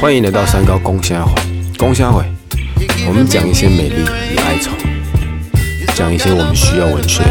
欢迎来到三高公虾会，公虾会，我们讲一些美丽与哀愁，讲一些我们需要文学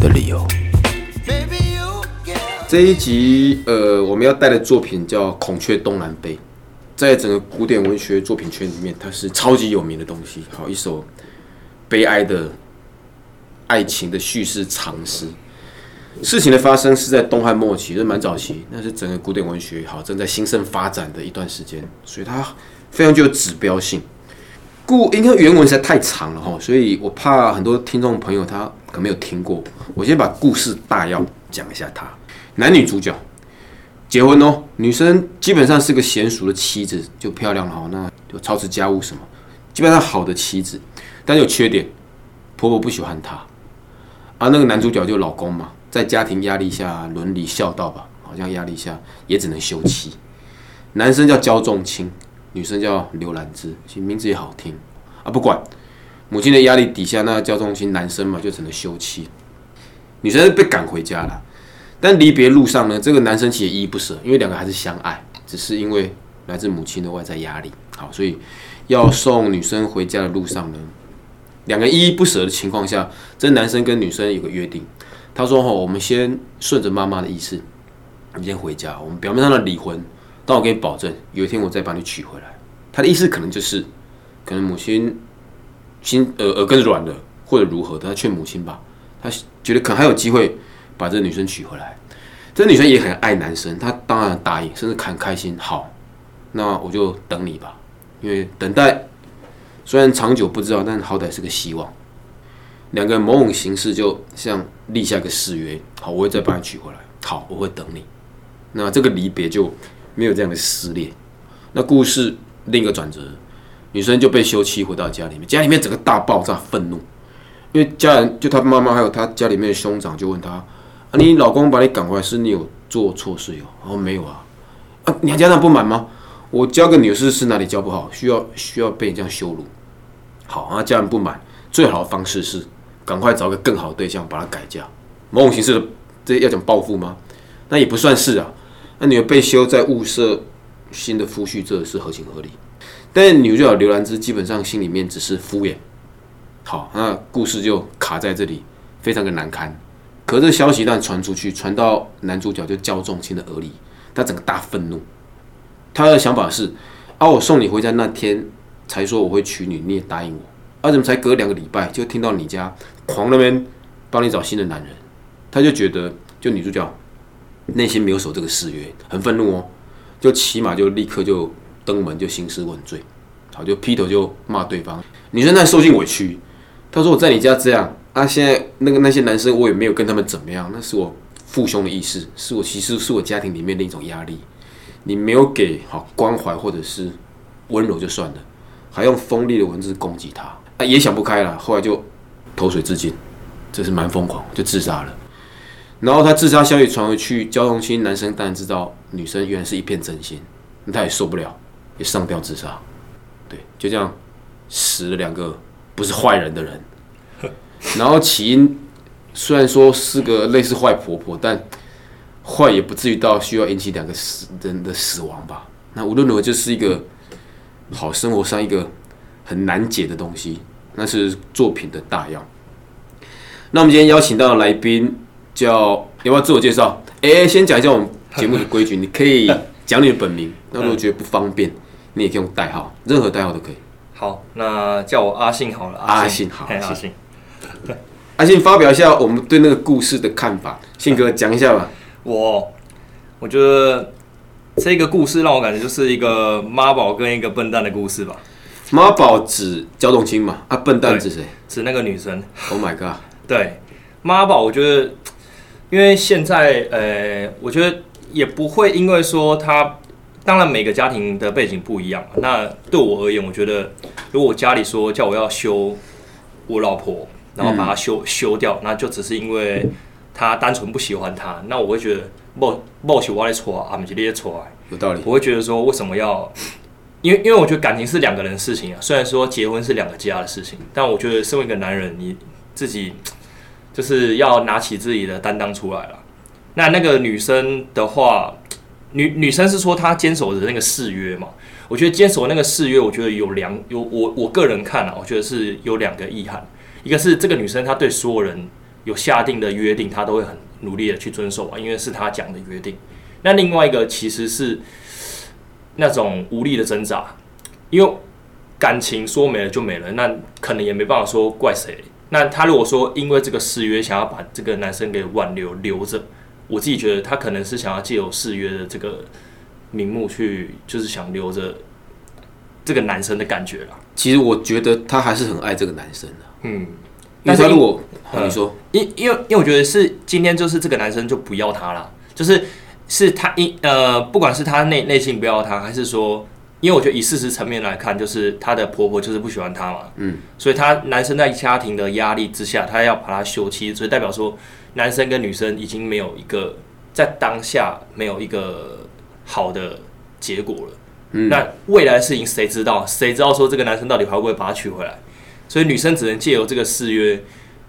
的理由。这一集，呃，我们要带的作品叫《孔雀东南飞》，在整个古典文学作品圈里面，它是超级有名的东西。好，一首悲哀的爱情的叙事长诗。事情的发生是在东汉末期，是蛮早期，那是整个古典文学好正在兴盛发展的一段时间，所以它非常具有指标性。故因为原文实在太长了哈，所以我怕很多听众朋友他可能没有听过，我先把故事大要讲一下。他男女主角结婚哦，女生基本上是个娴熟的妻子，就漂亮了哈，那就操持家务什么，基本上好的妻子，但有缺点，婆婆不喜欢她，而那个男主角就老公嘛。在家庭压力下，伦理孝道吧，好像压力下也只能休妻。男生叫焦仲卿，女生叫刘兰芝，其名字也好听啊。不管母亲的压力底下，那焦仲卿男生嘛就只能休妻。女生被赶回家了，但离别路上呢，这个男生其实依依不舍，因为两个还是相爱，只是因为来自母亲的外在压力。好，所以要送女生回家的路上呢，两个依依不舍的情况下，这男生跟女生有个约定。他说：“哈，我们先顺着妈妈的意思，你先回家。我们表面上的离婚，但我给你保证，有一天我再把你娶回来。”他的意思可能就是，可能母亲心呃耳根软了，或者如何的，他劝母亲吧。他觉得可能还有机会把这个女生娶回来。这女生也很爱男生，她当然答应，甚至很开心。好，那我就等你吧，因为等待虽然长久不知道，但好歹是个希望。两个人某种形式就像立下个誓约，好，我会再把你娶回来。好，我会等你。那这个离别就没有这样的撕裂。那故事另一个转折，女生就被休妻回到家里面，家里面整个大爆炸，愤怒，因为家人就她妈妈还有她家里面的兄长就问她：啊，你老公把你赶回来，是你有做错事有？哦，没有啊。啊，你还家长不满吗？我教个女士是哪里教不好，需要需要被你这样羞辱？好啊，家人不满，最好的方式是。赶快找个更好的对象，把他改嫁。某种形式的，这要讲报复吗？那也不算是啊。那女儿被休，在物色新的夫婿，这是合情合理。但女主角刘兰芝基本上心里面只是敷衍。好，那故事就卡在这里，非常的难堪。可这消息一旦传出去，传到男主角就焦仲卿的耳里，他整个大愤怒。他的想法是：啊，我送你回家那天才说我会娶你，你也答应我。啊怎么才隔两个礼拜就听到你家狂那边帮你找新的男人？他就觉得就女主角内心没有守这个誓约，很愤怒哦，就起码就立刻就登门就兴师问罪，好就劈头就骂对方。女生在受尽委屈，她说我在你家这样啊，现在那个那些男生我也没有跟他们怎么样，那是我父兄的意思，是我其实是我家庭里面的一种压力，你没有给好关怀或者是温柔就算了，还用锋利的文字攻击他。啊，也想不开了，后来就投水自尽，这是蛮疯狂，就自杀了。然后他自杀消息传回去，焦仲卿男生当然知道女生原来是一片真心，他也受不了，也上吊自杀。对，就这样死了两个不是坏人的人。然后起因虽然说是个类似坏婆婆，但坏也不至于到需要引起两个死人的死亡吧？那无论如何，就是一个好生活上一个。很难解的东西，那是作品的大要。那我们今天邀请到的来宾叫，要不要自我介绍？哎，先讲一下我们节目的规矩，你可以讲你的本名。那如果觉得不方便，你也可以用代号，任何代号都可以。好，那叫我阿信好了。阿信好，阿信。阿信发表一下我们对那个故事的看法。信哥讲一下吧。我，我觉得这个故事让我感觉就是一个妈宝跟一个笨蛋的故事吧。妈宝指焦仲卿嘛？啊，笨蛋指谁？指那个女生。Oh my god！对，妈宝，我觉得，因为现在，呃，我觉得也不会因为说他，当然每个家庭的背景不一样。那对我而言，我觉得，如果我家里说叫我要休我老婆，然后把她休休掉，那就只是因为他单纯不喜欢她，那我会觉得，不不是我的错啊，不是你在错啊。有道理。我会觉得说，为什么要？因为因为我觉得感情是两个人的事情啊，虽然说结婚是两个家的事情，但我觉得身为一个男人，你自己就是要拿起自己的担当出来了。那那个女生的话，女女生是说她坚守的那个誓约嘛？我觉得坚守那个誓约，我觉得有两有我我个人看啊，我觉得是有两个遗憾，一个是这个女生她对所有人有下定的约定，她都会很努力的去遵守啊，因为是她讲的约定。那另外一个其实是那种无力的挣扎，因为感情说没了就没了，那可能也没办法说怪谁。那他如果说因为这个誓约想要把这个男生给挽留留着，我自己觉得他可能是想要借由誓约的这个名目去，就是想留着这个男生的感觉啦。其实我觉得他还是很爱这个男生的，嗯，因为但是因他如果嗯你说，因因为因为我觉得是今天就是这个男生就不要他了，就是是他因呃，不管是他内内心不要他，还是说，因为我觉得以事实层面来看，就是她的婆婆就是不喜欢他嘛，嗯，所以他男生在家庭的压力之下，他要把他休妻，所以代表说男生跟女生已经没有一个在当下没有一个好的结果了。嗯那未来的事情谁知道？谁知道说这个男生到底会不会把他娶回来？所以女生只能借由这个誓约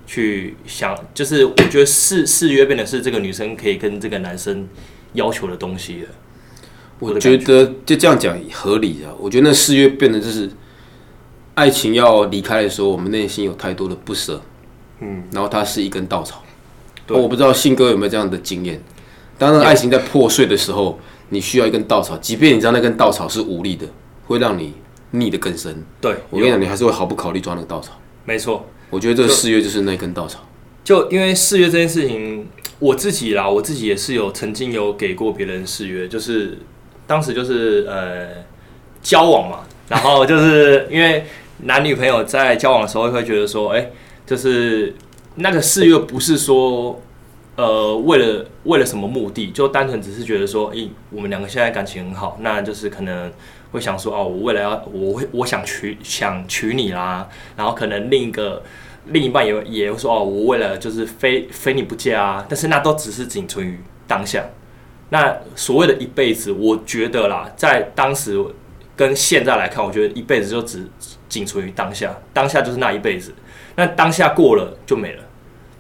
去想，就是我觉得誓誓约变得是这个女生可以跟这个男生要求的东西了。我觉得就这样讲合理啊。我觉得那誓约变得就是爱情要离开的时候，我们内心有太多的不舍，嗯，然后它是一根稻草。对我不知道信哥有没有这样的经验。当那个爱情在破碎的时候，你需要一根稻草，即便你知道那根稻草是无力的，会让你逆得更深。对，我跟你讲，你还是会毫不考虑抓那个稻草。没错。我觉得这个誓约就是那根稻草。就因为誓约这件事情，我自己啦，我自己也是有曾经有给过别人誓约，就是当时就是呃交往嘛，然后就是因为男女朋友在交往的时候会觉得说，哎、就是那个誓约不是说呃为了为了什么目的，就单纯只是觉得说，诶、我们两个现在感情很好，那就是可能会想说，哦，我未来要我会我想娶想娶你啦，然后可能另一个。另一半也也会说哦，我为了就是非非你不嫁啊，但是那都只是仅存于当下。那所谓的一辈子，我觉得啦，在当时跟现在来看，我觉得一辈子就只仅存于当下，当下就是那一辈子。那当下过了就没了，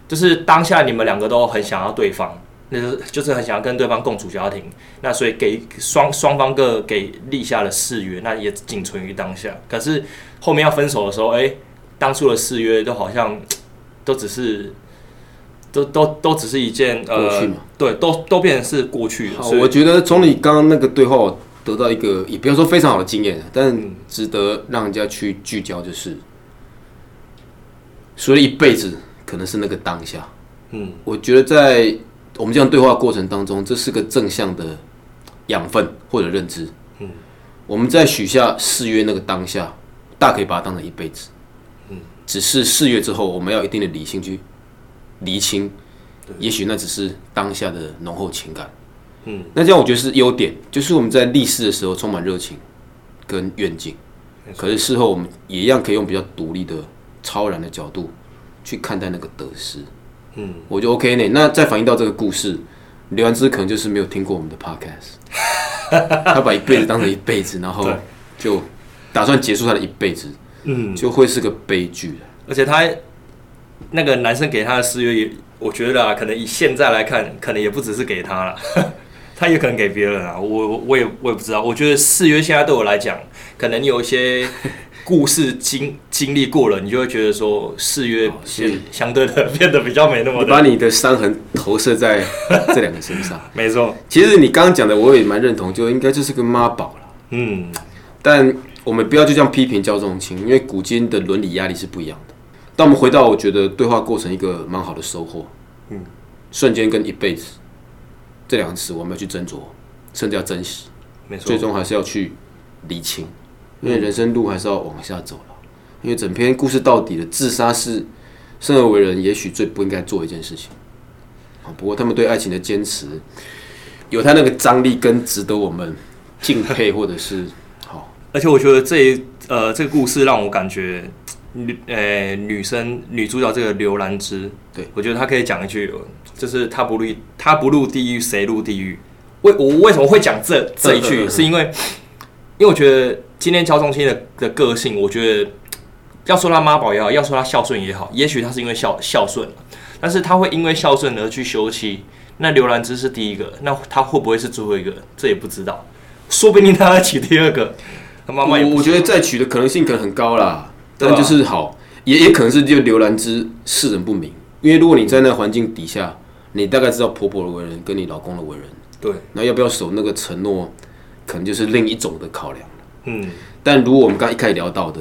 就是当下你们两个都很想要对方，那就是就是很想要跟对方共处家庭，那所以给双双方各给立下了誓约，那也仅存于当下。可是后面要分手的时候，哎、当初的誓约都好像 都只是，都都都只是一件呃过去嘛，对，都都变成是过去了。好，我觉得从你刚刚那个对话，得到一个也不要说非常好的经验，但嗯值得让人家去聚焦，就是所以一辈子，可能是那个当下。嗯，我觉得在我们这样对话过程当中，这是个正向的养分或者认知。嗯，我们在许下誓约那个当下，大可以把它当成一辈子。嗯，只是四月之后，我们要有一定的理性去厘清，也许那只是当下的浓厚情感。嗯，那这样我觉得是优点，就是我们在立誓的时候充满热情跟愿景，可是事后我们也一样可以用比较独立的、超然的角度去看待那个得失。嗯，我就 OK 呢。那再反映到这个故事，刘安之可能就是没有听过我们的 podcast，他把一辈子当成一辈子，然后就打算结束他的一辈子，嗯，就会是个悲剧的。而且他那个男生给他的誓约也，我觉得啊，可能以现在来看，可能也不只是给他了，他也可能给别人啊。我我我也我也不知道。我觉得誓约现在对我来讲，可能你有一些 故事经经历过了，你就会觉得说誓约是相相对的 变得比较没那么你把。你的伤痕投射在这两个身上。没错，其实你刚刚讲的，我也蛮认同，就应该就是个妈宝了。嗯，但我们不要就这样批评焦仲卿，因为古今的伦理压力是不一样的。但我们回到我觉得对话过程一个蛮好的收获，嗯，瞬间跟一辈子这两个词，我们要去斟酌，甚至要珍惜，没错最，终还是要去理清，因为人生路还是要往下走了。因为整篇故事到底的自杀是生而为人也许最不应该做一件事情。啊，不过他们对爱情的坚持，有他那个张力跟值得我们敬佩，或者是好。而且我觉得这一呃这个故事让我感觉女呃女生女主角这个刘兰芝，对我觉得她可以讲一句，呃就是她不入她不入地狱谁入地狱？为我为什么会讲这这一句？是因为因为我觉得今天焦仲卿的的个性，我觉得要说他妈宝也好，要说他孝顺也好，也许他是因为孝孝顺，但是他会因为孝顺而去休妻。那刘兰芝是第一个，那他会不会是最后一个？这也不知道，说不定他要娶第二个，他妈妈也我我觉得再娶的可能性可能很高啦，但就是好，也也可能是就刘兰芝世人不明，因为如果你在那个环境底下，你大概知道婆婆的为人跟你老公的为人，对，那要不要守那个承诺，可能就是另一种的考量。嗯，但如果我们刚刚一开始聊到的，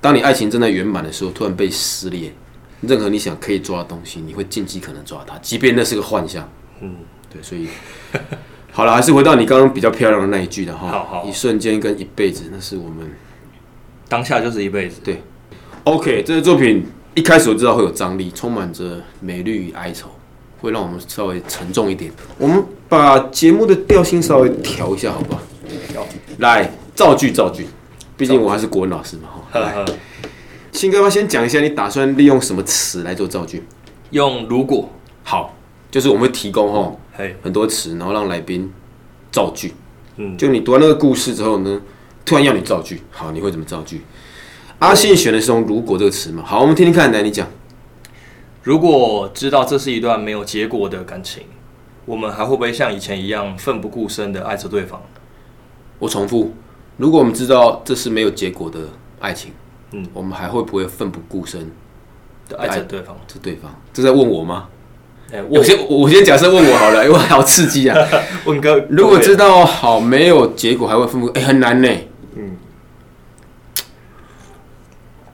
当你爱情正在圆满的时候，突然被撕裂，任何你想可以抓的东西，你会尽其可能抓它，即便那是个幻象。嗯，对，所以好了，还是回到你刚刚比较漂亮的那一句的哈，好好一瞬间跟一辈子，那是我们当下就是一辈子。对 OK。这个作品一开始我知道会有张力，充满着美丽与哀愁，会让我们稍微沉重一点。我们把节目的调性稍微调一下，好不好？调来造句造句，毕竟我还是国文老师嘛哈。新哥先讲一下你打算利用什么词来做造句？用如果，好，就是我们会提供哈嘿，很多词，然后让来宾造句。嗯，就你读完那个故事之后呢，突然要你造句，好，你会怎么造句？阿信选的是用“如果”这个词嘛？好，我们听听看，来你讲。如果知道这是一段没有结果的感情，我们还会不会像以前一样奋不顾身的爱着对方？我重复，如果我们知道这是没有结果的爱情，嗯，我们还会不会奋不顾身的爱着对方？这对方？这在问我吗？哎、我我先我先假设问我好了，因为好刺激啊！问哥，如果知道好没有结果还会奋不，哎、很难呢。嗯，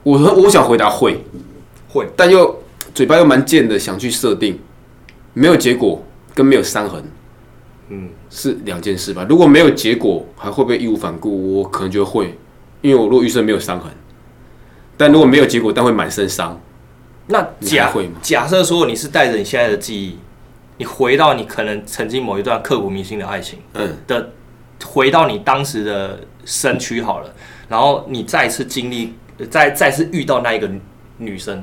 我我想回答会，会，但又嘴巴又蛮贱的，想去设定没有结果跟没有伤痕嗯，是两件事吧？如果没有结果，还会不会义无反顾？我可能觉得会，因为我如果预设没有伤痕，但如果没有结果，但会满身伤，那假假设说你是带着你现在的记忆，你回到你可能曾经某一段刻骨铭心的爱情嗯，的，回到你当时的身躯好了，然后你再次经历，再再次遇到那一个女女生，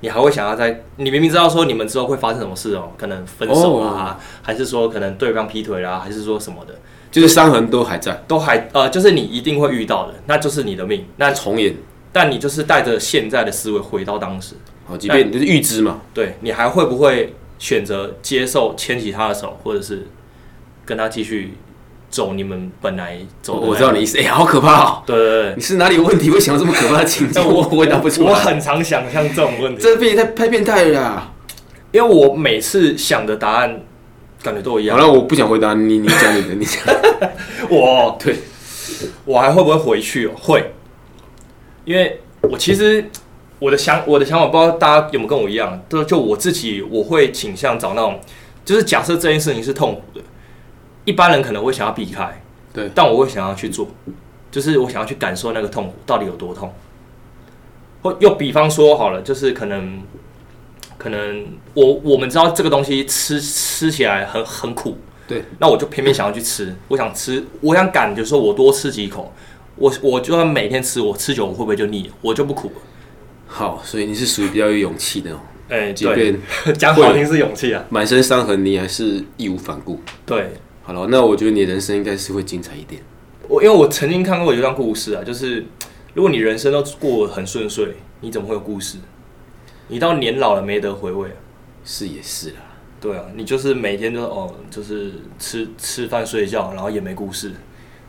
你还会想要在你明明知道说你们之后会发生什么事哦，可能分手啊，还是说可能对方劈腿啦、还是说什么的，就是伤痕都还在，都还呃，就是你一定会遇到的，那就是你的命。那重演。但你就是带着现在的思维回到当时，好，即便你就是预知嘛，对你还会不会选择接受牵起他的手，或者是跟他继续走你们本来走的？我我知道你意。思。哎、好可怕哦！对对对你是哪里有问题会想到这么可怕的情节？但我回答不出来。我很常想象这种问题，这变态太变态了啦！因为我每次想的答案感觉都一样。好了，我不想回答你，你讲你的，你讲。我对，我还会不会回去、哦？会，因为我其实我的想我的想法，不知道大家有没有跟我一样，就就我自己，我会倾向找那种，就是假设这件事情是痛苦的，一般人可能会想要避开，对但我会想要去做，就是我想要去感受那个痛苦到底有多痛，或又比方说好了，就是可能。可能我我们知道这个东西吃吃起来很很苦，对，那我就偏偏想要去吃，我想吃，我想感觉说我多吃几口，我我就算每天吃，我吃久我会不会就腻了？我就不苦了。好，所以你是属于比较有勇气的哦，哎、即便 讲好听是勇气啊，满身伤痕，你还是义无反顾。对好了，那我觉得你的人生应该是会精彩一点。我，因为我曾经看过有一段故事啊，就是如果你人生都过得很顺遂，你怎么会有故事？你到年老了没得回味啊。是也是啦，对啊，你就是每天都哦，就是吃吃饭睡觉，然后也没故事，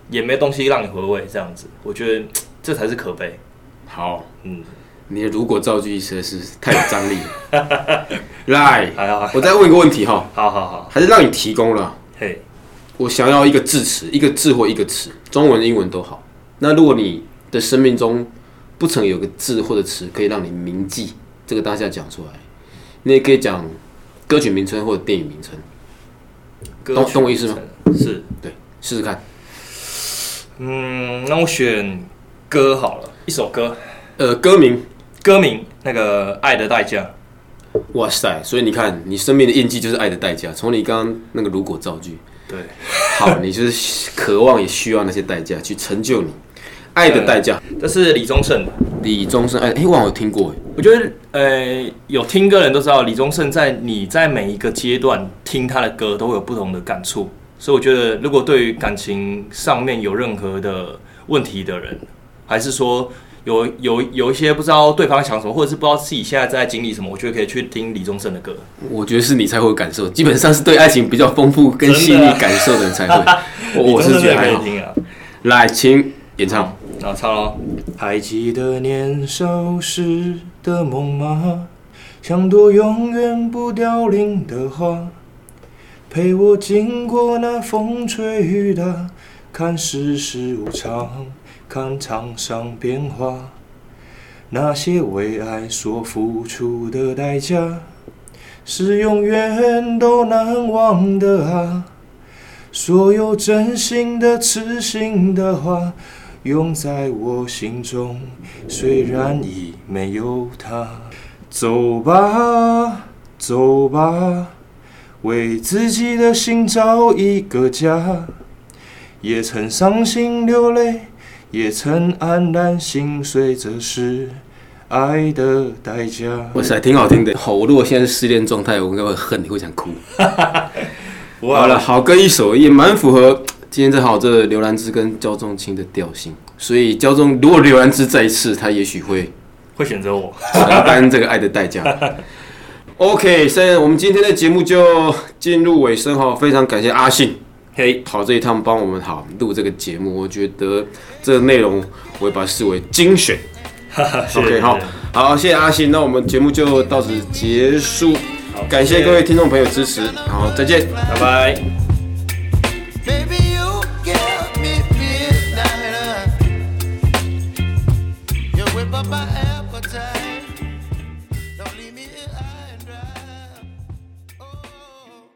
也没东西让你回味，这样子，我觉得这才是可悲。好，嗯，你的如果造句实在是太有张力了。来，我再问一个问题哈，好好好，还是让你提供了。嘿，我想要一个字词，一个字或一个词，中文、英文都好。那如果你的生命中不曾有个字或者词可以让你铭记这个当下讲出来，你也可以讲歌曲名称或者电影名称，懂懂我意思吗？是，对，试试看。嗯，那我选歌好了，一首歌，呃，歌名，歌名那个《爱的代价哇塞！所以你看，你生命的印记就是爱的代价。从你刚刚那个如果造句，》。对，好，你就是渴望也需要那些代价去成就你爱的代价。这是李宗盛。李宗盛，哎、哎，我有听过，哎我觉得，呃，有听歌的人都知道，李宗盛在你在每一个阶段听他的歌都会有不同的感触，所以我觉得，如果对于感情上面有任何的问题的人，还是说有有有一些不知道对方想什么，或者是不知道自己现在在经历什么，我觉得可以去听李宗盛的歌。我觉得是你才会有感受，基本上是对爱情比较丰富跟细腻感受的人才会。我我是觉得还好。啊来，请演唱。那唱喽。还记得年少时的梦吗？像朵永远不凋零的花，陪我经过那风吹雨打，看世事无常，看沧桑变化。那些为爱所付出的代价，是永远都难忘的啊！所有真心的、痴心的话，永在我心中，虽然已没有他。走吧，走吧，为自己的心找一个家。也曾伤心流泪，也曾黯然心碎，这是爱的代价。哇塞，挺好听的。好，我如果现在是失恋状态，我应该会恨，你会想哭。好了，好歌一首也蛮符合今天正好这刘兰芝跟焦仲卿的调性。所以焦仲，如果刘兰芝再一次，他也许会。会选择我承担这个爱的代价。OK，现在我们今天的节目就进入尾声哈，非常感谢阿信，嘿，跑这一趟帮我们好录这个节目，我觉得这个内容我会把它视为精选。OK，好，好，谢谢阿信，那我们节目就到此结束，感谢各位听众朋友支持，好，再见，拜拜。